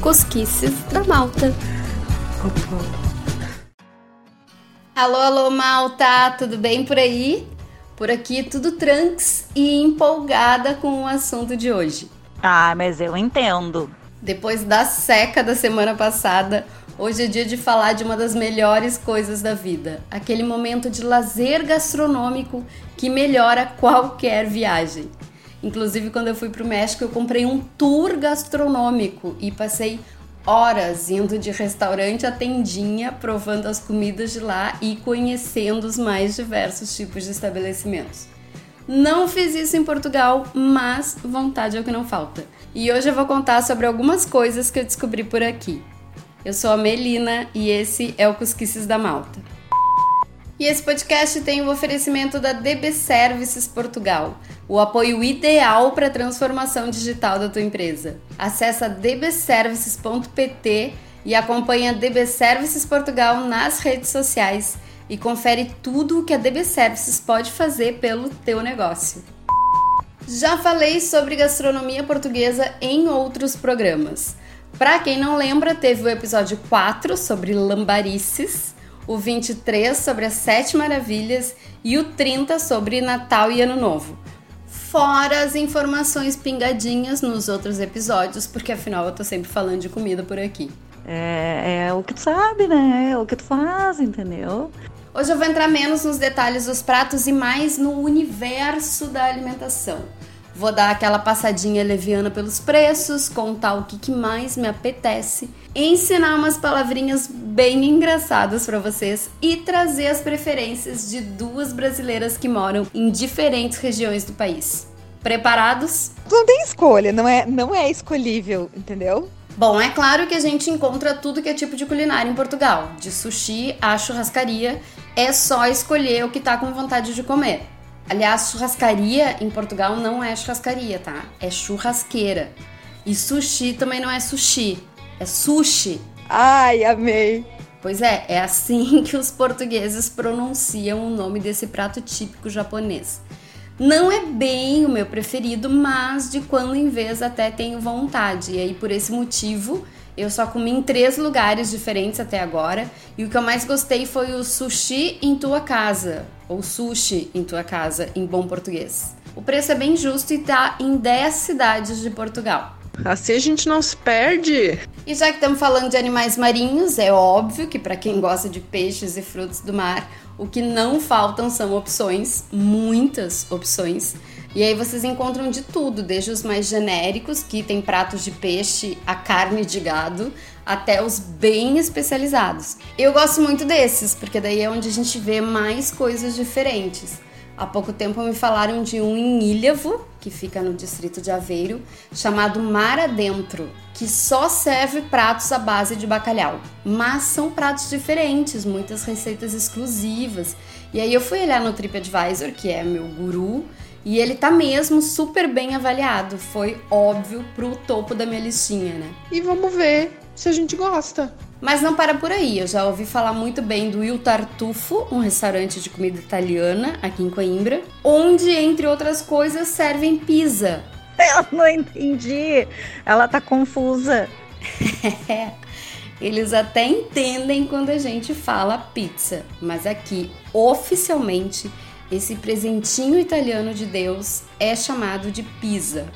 Cosquices da Malta. Alô, alô, Malta, tudo bem por aí? Por aqui tudo tranks e empolgada com o assunto de hoje. Ah, mas eu entendo. Depois da seca da semana passada, hoje é dia de falar de uma das melhores coisas da vida, aquele momento de lazer gastronômico que melhora qualquer viagem. Inclusive, quando eu fui para o México, eu comprei um tour gastronômico e passei horas indo de restaurante a tendinha, provando as comidas de lá e conhecendo os mais diversos tipos de estabelecimentos. Não fiz isso em Portugal, mas vontade é o que não falta. E hoje eu vou contar sobre algumas coisas que eu descobri por aqui. Eu sou a Melina e esse é o Cusquices da Malta. E esse podcast tem o oferecimento da DB Services Portugal, o apoio ideal para a transformação digital da tua empresa. Acesse dbservices.pt e acompanhe a DB Services Portugal nas redes sociais e confere tudo o que a DB Services pode fazer pelo teu negócio. Já falei sobre gastronomia portuguesa em outros programas. Para quem não lembra, teve o episódio 4 sobre lambarices o 23 sobre as Sete Maravilhas e o 30 sobre Natal e Ano Novo. Fora as informações pingadinhas nos outros episódios, porque afinal eu tô sempre falando de comida por aqui. É, é o que tu sabe, né? É o que tu faz, entendeu? Hoje eu vou entrar menos nos detalhes dos pratos e mais no universo da alimentação. Vou dar aquela passadinha leviana pelos preços, contar o que, que mais me apetece, ensinar umas palavrinhas bem engraçadas para vocês e trazer as preferências de duas brasileiras que moram em diferentes regiões do país. Preparados? Não tem escolha, não é, não é escolhível, entendeu? Bom, é claro que a gente encontra tudo que é tipo de culinária em Portugal, de sushi a churrascaria, é só escolher o que tá com vontade de comer. Aliás, churrascaria em Portugal não é churrascaria, tá? É churrasqueira. E sushi também não é sushi, é sushi. Ai, amei. Pois é, é assim que os portugueses pronunciam o nome desse prato típico japonês. Não é bem o meu preferido, mas de quando em vez até tenho vontade. E aí, por esse motivo, eu só comi em três lugares diferentes até agora. E o que eu mais gostei foi o sushi em tua casa, ou sushi em tua casa, em bom português. O preço é bem justo e tá em 10 cidades de Portugal. Assim a gente não se perde. E já que estamos falando de animais marinhos, é óbvio que para quem gosta de peixes e frutos do mar, o que não faltam são opções, muitas opções. E aí vocês encontram de tudo, desde os mais genéricos, que tem pratos de peixe, a carne de gado, até os bem especializados. Eu gosto muito desses, porque daí é onde a gente vê mais coisas diferentes. Há pouco tempo me falaram de um em Ilhavo, que fica no distrito de Aveiro, chamado Mar Adentro, que só serve pratos à base de bacalhau. Mas são pratos diferentes, muitas receitas exclusivas. E aí eu fui olhar no TripAdvisor, que é meu guru, e ele tá mesmo super bem avaliado. Foi óbvio pro topo da minha listinha, né? E vamos ver se a gente gosta. Mas não para por aí, eu já ouvi falar muito bem do Il Tartufo, um restaurante de comida italiana aqui em Coimbra, onde, entre outras coisas, servem pizza. Eu não entendi, ela tá confusa. Eles até entendem quando a gente fala pizza, mas aqui, oficialmente, esse presentinho italiano de Deus é chamado de pizza.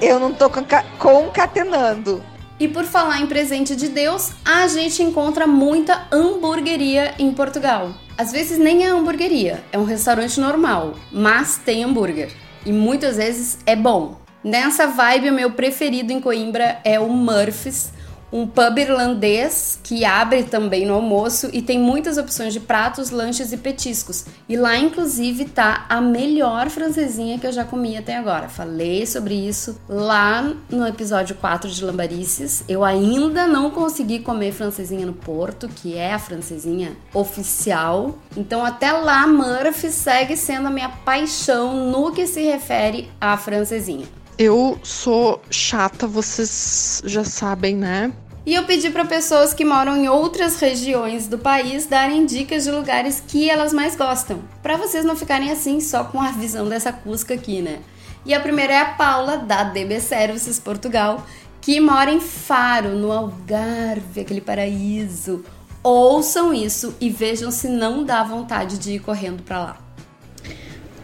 Eu não tô concatenando. E por falar em presente de Deus, a gente encontra muita hamburgueria em Portugal. Às vezes nem é hamburgueria, é um restaurante normal, mas tem hambúrguer. E muitas vezes é bom. Nessa vibe, o meu preferido em Coimbra é o Murphy's, um pub irlandês que abre também no almoço e tem muitas opções de pratos, lanches e petiscos. E lá, inclusive, tá a melhor francesinha que eu já comi até agora. Falei sobre isso lá no episódio 4 de Lambarices. Eu ainda não consegui comer francesinha no Porto, que é a francesinha oficial. Então, até lá, Murphy segue sendo a minha paixão no que se refere à francesinha. Eu sou chata, vocês já sabem, né? E eu pedi para pessoas que moram em outras regiões do país darem dicas de lugares que elas mais gostam, para vocês não ficarem assim só com a visão dessa Cusca aqui, né? E a primeira é a Paula, da DB Services Portugal, que mora em Faro, no Algarve, aquele paraíso. Ouçam isso e vejam se não dá vontade de ir correndo para lá.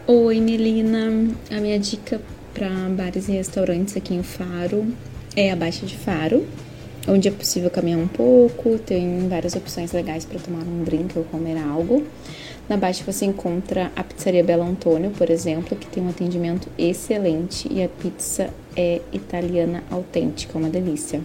Oi, Melina. A minha dica para bares e restaurantes aqui em Faro é a Baixa de Faro, onde é possível caminhar um pouco, tem várias opções legais para tomar um drink ou comer algo. Na Baixa você encontra a Pizzaria Belo Antônio, por exemplo, que tem um atendimento excelente e a pizza é italiana autêntica, uma delícia.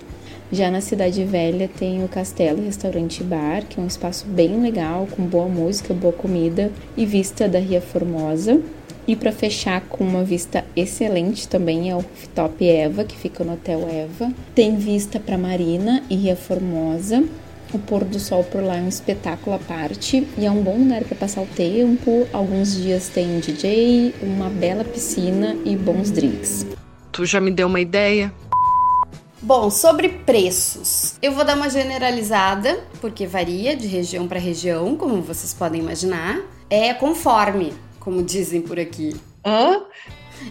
Já na Cidade Velha tem o Castelo Restaurante Bar, que é um espaço bem legal, com boa música, boa comida e vista da Ria Formosa. E para fechar com uma vista excelente também é o Top Eva, que fica no Hotel Eva. Tem vista para Marina e Ria Formosa. O pôr do sol por lá é um espetáculo à parte e é um bom lugar para passar o tempo. Alguns dias tem DJ, uma bela piscina e bons drinks. Tu já me deu uma ideia? Bom, sobre preços, eu vou dar uma generalizada, porque varia de região para região, como vocês podem imaginar. É conforme, como dizem por aqui. Hã?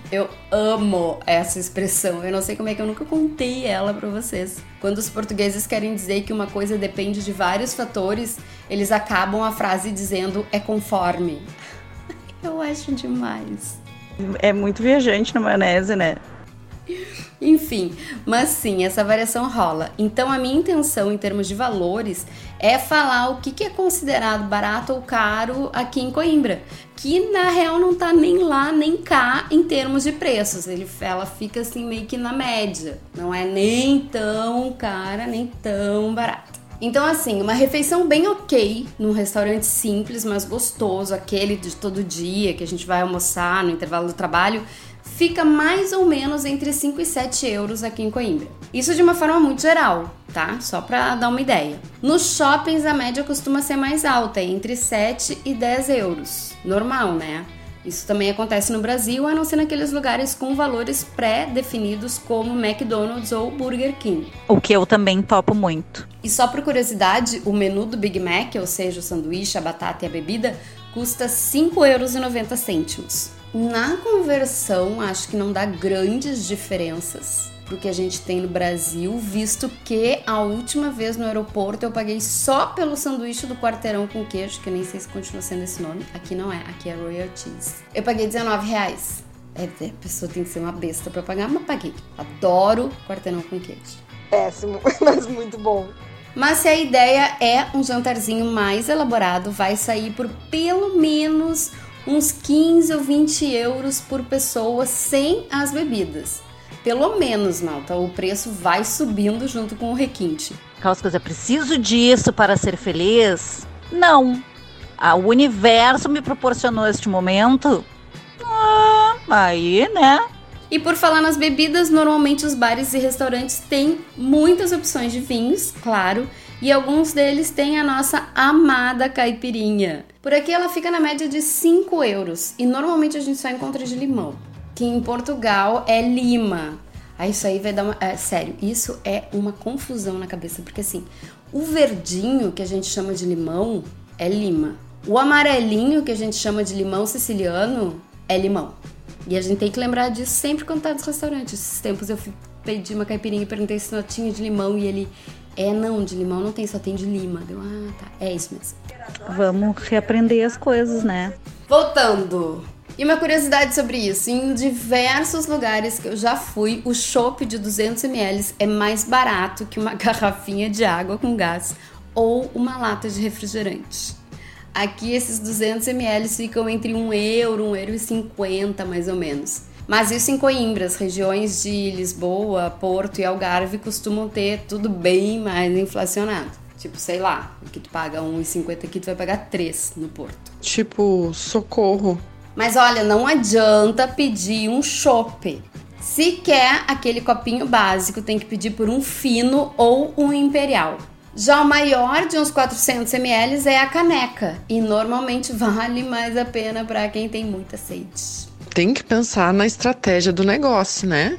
Eu amo essa expressão. Eu não sei como é que eu nunca contei ela para vocês. Quando os portugueses querem dizer que uma coisa depende de vários fatores, eles acabam a frase dizendo é conforme. Eu acho demais. É muito viajante na maionese, né? Enfim, mas sim, essa variação rola. Então a minha intenção em termos de valores é falar o que, é considerado barato ou caro aqui em Coimbra, que na real não tá nem lá nem cá em termos de preços. Ele, ela fica assim meio que na média, não é nem tão cara nem tão barata. Então, assim, uma refeição bem ok num restaurante simples, mas gostoso, aquele de todo dia que a gente vai almoçar no intervalo do trabalho, fica mais ou menos entre 5 e 7 euros aqui em Coimbra. Isso de uma forma muito geral, tá? Só para dar uma ideia. Nos shoppings a média costuma ser mais alta, entre 7 e 10 euros. Normal, né? Isso também acontece no Brasil, a não ser naqueles lugares com valores pré-definidos como McDonald's ou Burger King. O que eu também topo muito. E só por curiosidade, o menu do Big Mac, ou seja, o sanduíche, a batata e a bebida, custa R$ 5,90 euros. Na conversão, acho que não dá grandes diferenças pro que a gente tem no Brasil, visto que a última vez no aeroporto eu paguei só pelo sanduíche do quarteirão com queijo, que eu nem sei se continua sendo esse nome. Aqui não é, aqui é Royal Cheese. Eu paguei 19 reais. É, a pessoa tem que ser uma besta para pagar, mas paguei. Adoro quarteirão com queijo. Péssimo, mas muito bom. Mas se a ideia é um jantarzinho mais elaborado, vai sair por pelo menos uns 15 ou 20 euros por pessoa sem as bebidas. Pelo menos, Malta, o preço vai subindo junto com o requinte. Causcas, é preciso disso para ser feliz? Não. Ah, o universo me proporcionou este momento? Ah, aí, né? E por falar nas bebidas, normalmente os bares e restaurantes têm muitas opções de vinhos, claro, e alguns deles têm a nossa amada caipirinha. Por aqui ela fica na média de 5 euros e normalmente a gente só encontra de limão, que em Portugal é lima. Aí isso aí vai dar uma. É, sério, isso é uma confusão na cabeça, porque assim, o verdinho que a gente chama de limão é lima. O amarelinho que a gente chama de limão siciliano é limão. E a gente tem que lembrar disso sempre quando tá nos restaurantes. Esses tempos eu pedi uma caipirinha e perguntei se não tinha de limão e ele é, não, de limão não tem, só tem de lima. Deu, ah, tá. É isso mesmo. Vamos reaprender as coisas, né? Voltando. E uma curiosidade sobre isso, em diversos lugares que eu já fui, o chopp de 200ml é mais barato que uma garrafinha de água com gás ou uma lata de refrigerante. Aqui esses 200ml ficam entre 1 euro, 1 euro e 50 mais ou menos. Mas isso em Coimbra, as regiões de Lisboa, Porto e Algarve costumam ter tudo bem mais inflacionado. Tipo, sei lá, o que tu paga 1,50 aqui, tu vai pagar 3 no Porto. Tipo, socorro. Mas olha, não adianta pedir um chopp. Se quer aquele copinho básico, tem que pedir por um fino ou um imperial. Já o maior, de uns 400 ml, é a caneca e normalmente vale mais a pena para quem tem muita sede. Tem que pensar na estratégia do negócio, né?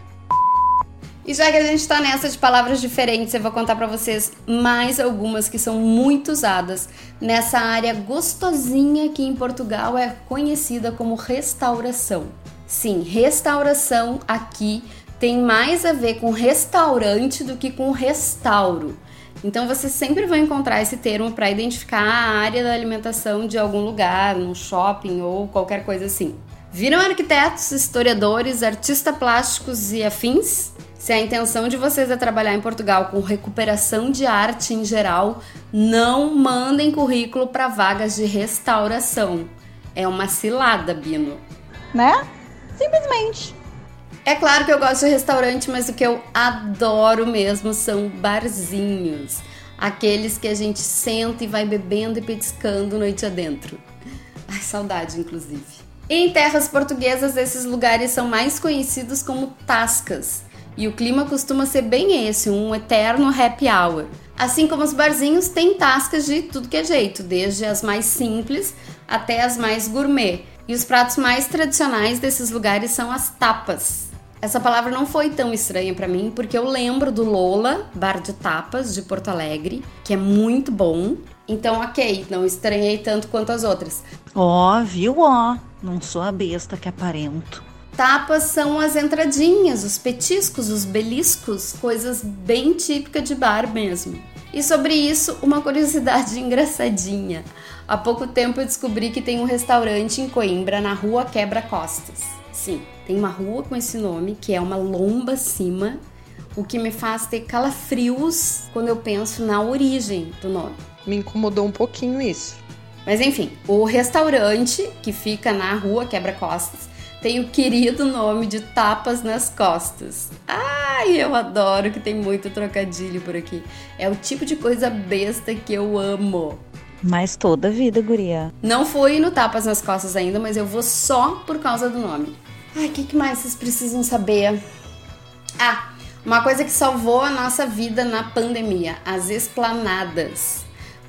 E já que a gente tá nessa de palavras diferentes, eu vou contar para vocês mais algumas que são muito usadas nessa área gostosinha que em Portugal é conhecida como restauração. Sim, restauração aqui tem mais a ver com restaurante do que com restauro. Então você sempre vai encontrar esse termo para identificar a área da alimentação de algum lugar, num shopping ou qualquer coisa assim. Viram arquitetos, historiadores, artistas plásticos e afins? Se a intenção de vocês é trabalhar em Portugal com recuperação de arte em geral, não mandem currículo para vagas de restauração. É uma cilada, Bino. Né? Simplesmente. É claro que eu gosto de restaurante, mas o que eu adoro mesmo são barzinhos. Aqueles que a gente senta e vai bebendo e petiscando noite adentro. Ai, saudade, inclusive. Em terras portuguesas, esses lugares são mais conhecidos como tascas. E o clima costuma ser bem esse, um eterno happy hour. Assim como os barzinhos, tem tascas de tudo que é jeito, desde as mais simples até as mais gourmet. E os pratos mais tradicionais desses lugares são as tapas. Essa palavra não foi tão estranha para mim, porque eu lembro do Lola, bar de tapas de Porto Alegre, que é muito bom. Então, ok, não estranhei tanto quanto as outras. Ó, oh, viu? Ó, oh, não sou a besta que aparento. Tapas são as entradinhas, os petiscos, os beliscos, coisas bem típicas de bar mesmo. E sobre isso, uma curiosidade engraçadinha. Há pouco tempo eu descobri que tem um restaurante em Coimbra, na rua Quebra Costas. Sim, tem uma rua com esse nome, que é uma lomba acima, o que me faz ter calafrios quando eu penso na origem do nome. Me incomodou um pouquinho isso. Mas enfim, o restaurante que fica na rua Quebra-Costas tem o querido nome de Tapas nas Costas. Ai, eu adoro que tem muito trocadilho por aqui. É o tipo de coisa besta que eu amo. Mas toda a vida, guria. Não fui no Tapas nas Costas ainda, mas eu vou só por causa do nome. Ai, o que, que mais vocês precisam saber? Ah, uma coisa que salvou a nossa vida na pandemia: as esplanadas.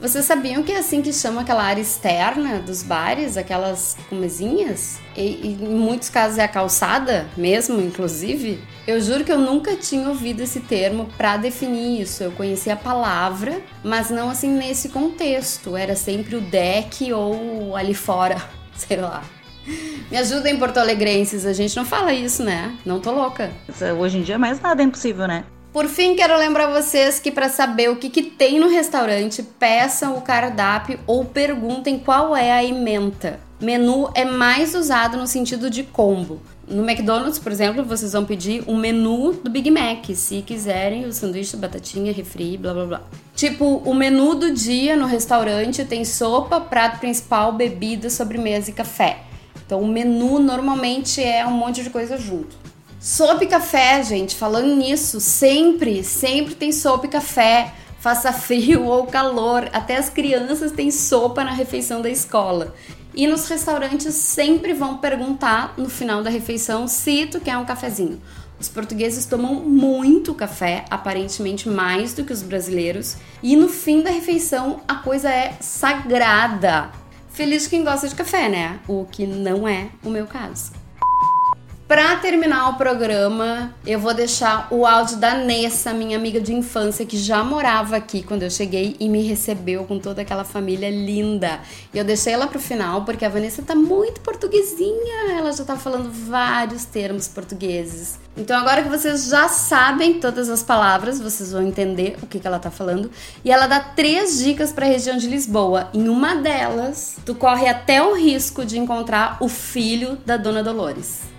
Vocês sabiam que é assim que chama aquela área externa dos bares, aquelas com mesinhas? E, e, em muitos casos é a calçada mesmo, inclusive? Eu juro que eu nunca tinha ouvido esse termo para definir isso. Eu conhecia a palavra, mas não assim nesse contexto. Era sempre o deck ou ali fora, sei lá. Me ajudem, Porto Alegrenses, a gente não fala isso, né? Não tô louca. Hoje em dia mais nada é impossível, né? Por fim, quero lembrar vocês que para saber o que, que, tem no restaurante, peçam o cardápio ou perguntem qual é a ementa. Menu é mais usado no sentido de combo. No McDonald's, por exemplo, vocês vão pedir um menu do Big Mac, se quiserem o sanduíche, batatinha, refri, blá blá blá. Tipo, o menu do dia no restaurante tem sopa, prato principal, bebida, sobremesa e café. Então o menu normalmente é um monte de coisa junto. Sopa e café, gente, falando nisso, sempre, sempre tem sopa e café, faça frio ou calor, até as crianças têm sopa na refeição da escola. E nos restaurantes sempre vão perguntar no final da refeição se tu quer um cafezinho. Os portugueses tomam muito café, aparentemente mais do que os brasileiros, e no fim da refeição a coisa é sagrada. Feliz quem gosta de café, né? O que não é o meu caso. Para terminar o programa, eu vou deixar o áudio da Nessa, minha amiga de infância, que já morava aqui quando eu cheguei e me recebeu com toda aquela família linda. E eu deixei ela pro final porque a Vanessa tá muito portuguesinha, ela já tá falando vários termos portugueses. Então agora que vocês já sabem todas as palavras, vocês vão entender o que, que ela tá falando. E ela dá três dicas para a região de Lisboa. Em uma delas, tu corre até o risco de encontrar o filho da Dona Dolores.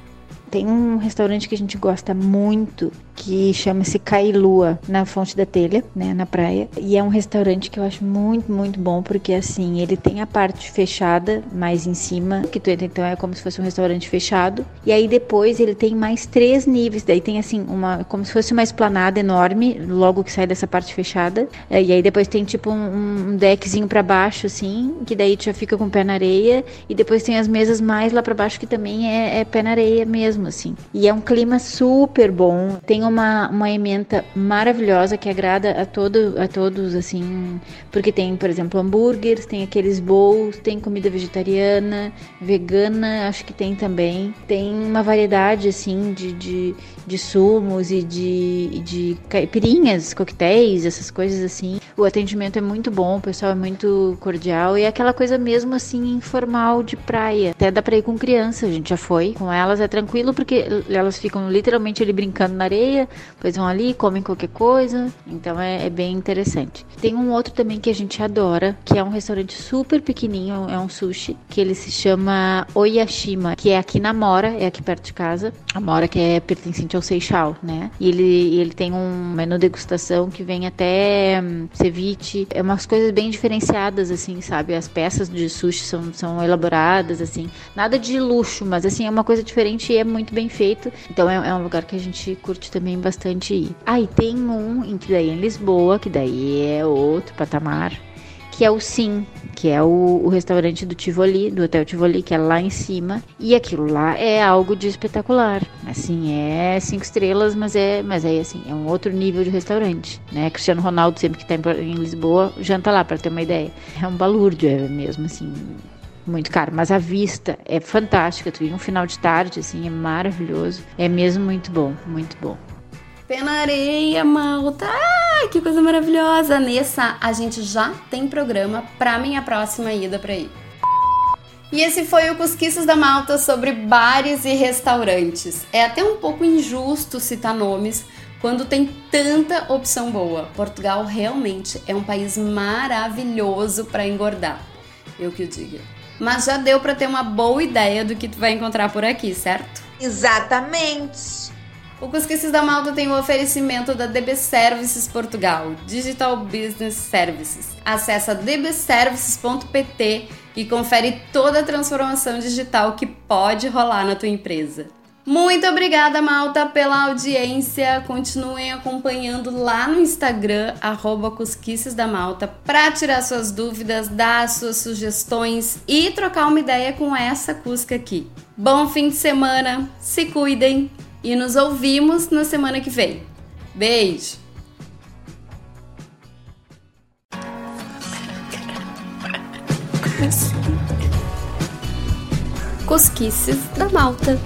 Tem um restaurante que a gente gosta muito, que chama-se Cailua, na Fonte da Telha, né, na praia. E é um restaurante que eu acho muito, muito bom, porque assim, ele tem a parte fechada mais em cima, que tu entra, então é como se fosse um restaurante fechado. E aí depois ele tem mais três níveis, daí tem assim, uma como se fosse uma esplanada enorme, logo que sai dessa parte fechada. É, e aí depois tem tipo um, um deckzinho para baixo, assim, que daí tu já fica com o pé na areia. E depois tem as mesas mais lá para baixo, que também é, é pé na areia mesmo, assim. E é um clima super bom. Tem uma, uma emenda maravilhosa que agrada a, todo, a todos, assim, porque tem, por exemplo, hambúrgueres, tem aqueles bowls, tem comida vegetariana, vegana, acho que tem também. Tem uma variedade, assim, de, de, de sumos e de, de caipirinhas, coquetéis, essas coisas assim. O atendimento é muito bom, o pessoal é muito cordial e é aquela coisa mesmo assim informal de praia. Até dá pra ir com criança, a gente já foi. Com elas é tranquilo porque elas ficam literalmente ali brincando na areia, depois vão ali, comem qualquer coisa. Então é, é bem interessante. Tem um outro também que a gente adora, que é um restaurante super pequenininho, é um sushi, que ele se chama Oyashima, que é aqui na Mora, é aqui perto de casa. A Mora que é pertencente ao Seixal, né? E ele, ele tem um menu degustação que vem até hum, ceviche, é umas coisas bem diferenciadas, assim, sabe? As peças de sushi são, são elaboradas, assim, nada de luxo, mas assim, é uma coisa diferente e é muito bem feito. Então é, é um lugar que a gente curte também bastante ir. Ah, e tem um em que daí é em Lisboa, que daí é outro patamar, que é o Sim, que é o, o, restaurante do Tivoli, do Hotel Tivoli, que é lá em cima. E aquilo lá é algo de espetacular. Assim, é cinco estrelas, mas é, mas é assim, é um outro nível de restaurante, né? Cristiano Ronaldo sempre que está em, em Lisboa janta lá para ter uma ideia. É um balúrdio, é mesmo assim, muito caro, mas a vista é fantástica. Tu ir um final de tarde, assim, é maravilhoso. É mesmo muito bom, muito bom. Pé na areia, malta. Ai, que coisa maravilhosa. Nessa, a gente já tem programa pra minha próxima ida pra aí. E esse foi o Cosquices da Malta sobre bares e restaurantes. É até um pouco injusto citar nomes quando tem tanta opção boa. Portugal realmente é um país maravilhoso para engordar. Eu que o diga. Mas já deu para ter uma boa ideia do que tu vai encontrar por aqui, certo? Exatamente. O Cusquices da Malta tem o oferecimento da DB Services Portugal, Digital Business Services. Acesse dbservices.pt e confere toda a transformação digital que pode rolar na tua empresa. Muito obrigada, Malta, pela audiência. Continuem acompanhando lá no Instagram, arroba Cusquices da Malta, para tirar suas dúvidas, dar suas sugestões e trocar uma ideia com essa Cusca aqui. Bom fim de semana, se cuidem e nos ouvimos na semana que vem. Beijo! Cosquices da Malta.